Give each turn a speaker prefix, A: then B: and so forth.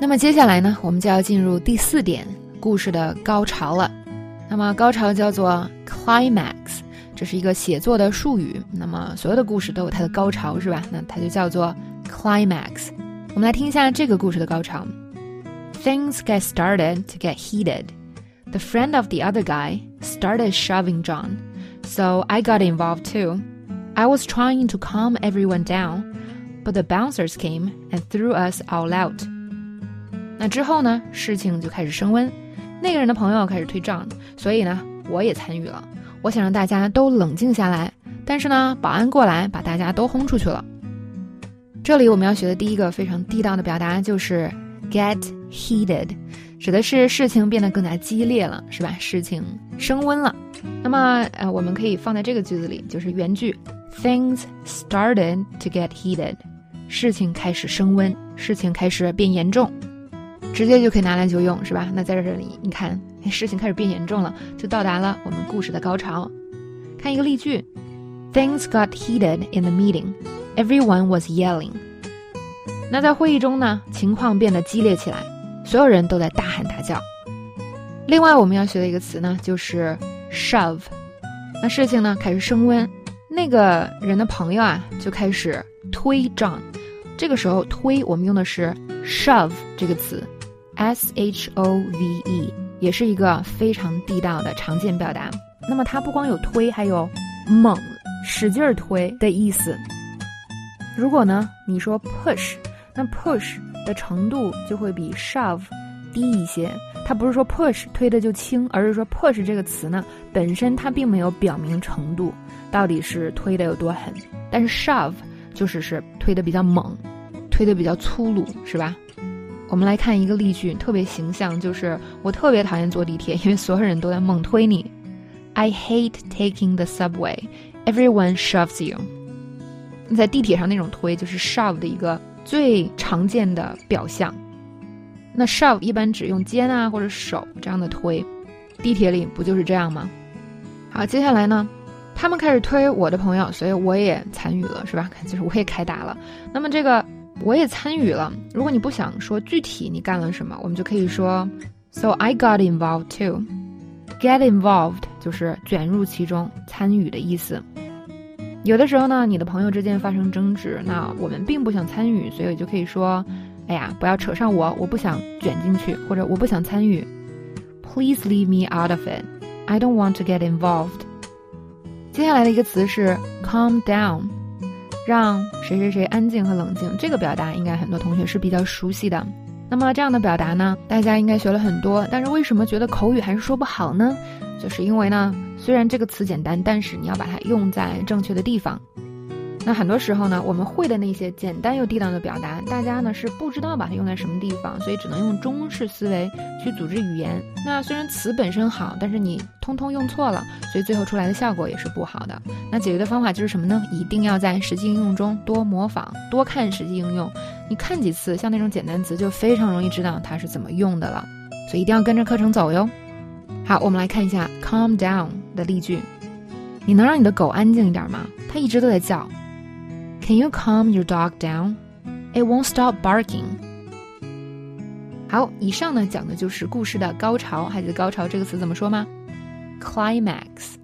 A: 那么接下来呢，我们就要进入第四点，故事的高潮了。那么高潮叫做 climax，这是一个写作的术语。那么所有的故事都有它的高潮，是吧？那它就叫做 climax。我们来听一下这个故事的高潮。Things get started to get heated. The friend of the other guy started shoving John, so I got involved too. I was trying to calm everyone down, but the bouncers came and threw us all out. 那之后呢，事情就开始升温。那个人的朋友开始推账，所以呢，我也参与了。我想让大家都冷静下来，但是呢，保安过来把大家都轰出去了。这里我们要学的第一个非常地道的表达就是 get heated，指的是事情变得更加激烈了，是吧？事情升温了。那么呃，我们可以放在这个句子里，就是原句：Things started to get heated，事情开始升温，事情开始变严重。直接就可以拿来就用，是吧？那在这里，你看，事情开始变严重了，就到达了我们故事的高潮。看一个例句：Things got heated in the meeting. Everyone was yelling. 那在会议中呢，情况变得激烈起来，所有人都在大喊大叫。另外，我们要学的一个词呢，就是 shove。那事情呢开始升温，那个人的朋友啊就开始推 John。这个时候推，我们用的是 shove 这个词。S H O V E 也是一个非常地道的常见表达。那么它不光有推，还有猛、使劲儿推的意思。如果呢你说 push，那 push 的程度就会比 shove 低一些。它不是说 push 推的就轻，而是说 push 这个词呢本身它并没有表明程度，到底是推的有多狠。但是 shove 就是是推的比较猛，推的比较粗鲁，是吧？我们来看一个例句，特别形象，就是我特别讨厌坐地铁，因为所有人都在猛推你。I hate taking the subway. Everyone shoves you. 在地铁上那种推，就是 shove 的一个最常见的表象。那 shove 一般指用肩啊或者手这样的推，地铁里不就是这样吗？好，接下来呢，他们开始推我的朋友，所以我也参与了，是吧？就是我也开打了。那么这个。我也参与了。如果你不想说具体你干了什么，我们就可以说，So I got involved too. Get involved 就是卷入其中、参与的意思。有的时候呢，你的朋友之间发生争执，那我们并不想参与，所以就可以说，哎呀，不要扯上我，我不想卷进去，或者我不想参与。Please leave me out of it. I don't want to get involved. 接下来的一个词是 calm down。让谁谁谁安静和冷静，这个表达应该很多同学是比较熟悉的。那么这样的表达呢，大家应该学了很多，但是为什么觉得口语还是说不好呢？就是因为呢，虽然这个词简单，但是你要把它用在正确的地方。那很多时候呢，我们会的那些简单又地道的表达，大家呢是不知道把它用在什么地方，所以只能用中式思维去组织语言。那虽然词本身好，但是你通通用错了，所以最后出来的效果也是不好的。那解决的方法就是什么呢？一定要在实际应用中多模仿、多看实际应用。你看几次，像那种简单词，就非常容易知道它是怎么用的了。所以一定要跟着课程走哟。好，我们来看一下 “calm down” 的例句。你能让你的狗安静一点吗？它一直都在叫。Can you calm your dog down? It won't stop barking. 好，以上呢讲的就是故事的高潮。还记得高潮这个词怎么说吗？Climax。